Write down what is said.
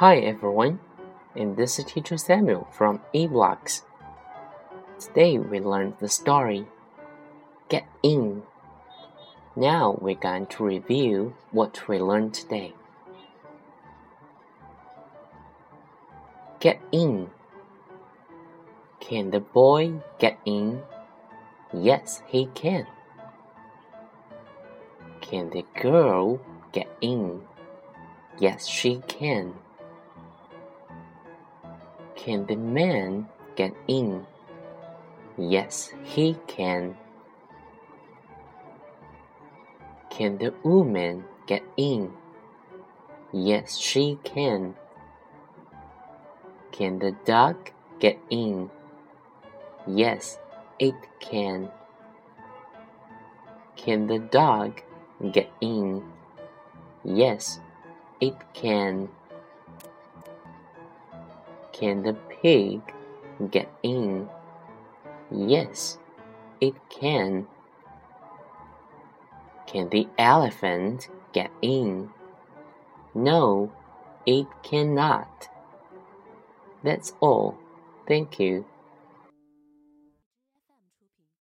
Hi everyone, and this is Teacher Samuel from eBlocks. Today we learned the story Get In. Now we're going to review what we learned today. Get in. Can the boy get in? Yes, he can. Can the girl get in? Yes, she can. Can the man get in? Yes, he can. Can the woman get in? Yes, she can. Can the dog get in? Yes, it can. Can the dog get in? Yes, it can. Can the pig get in? Yes, it can. Can the elephant get in? No, it cannot. That's all. Thank you.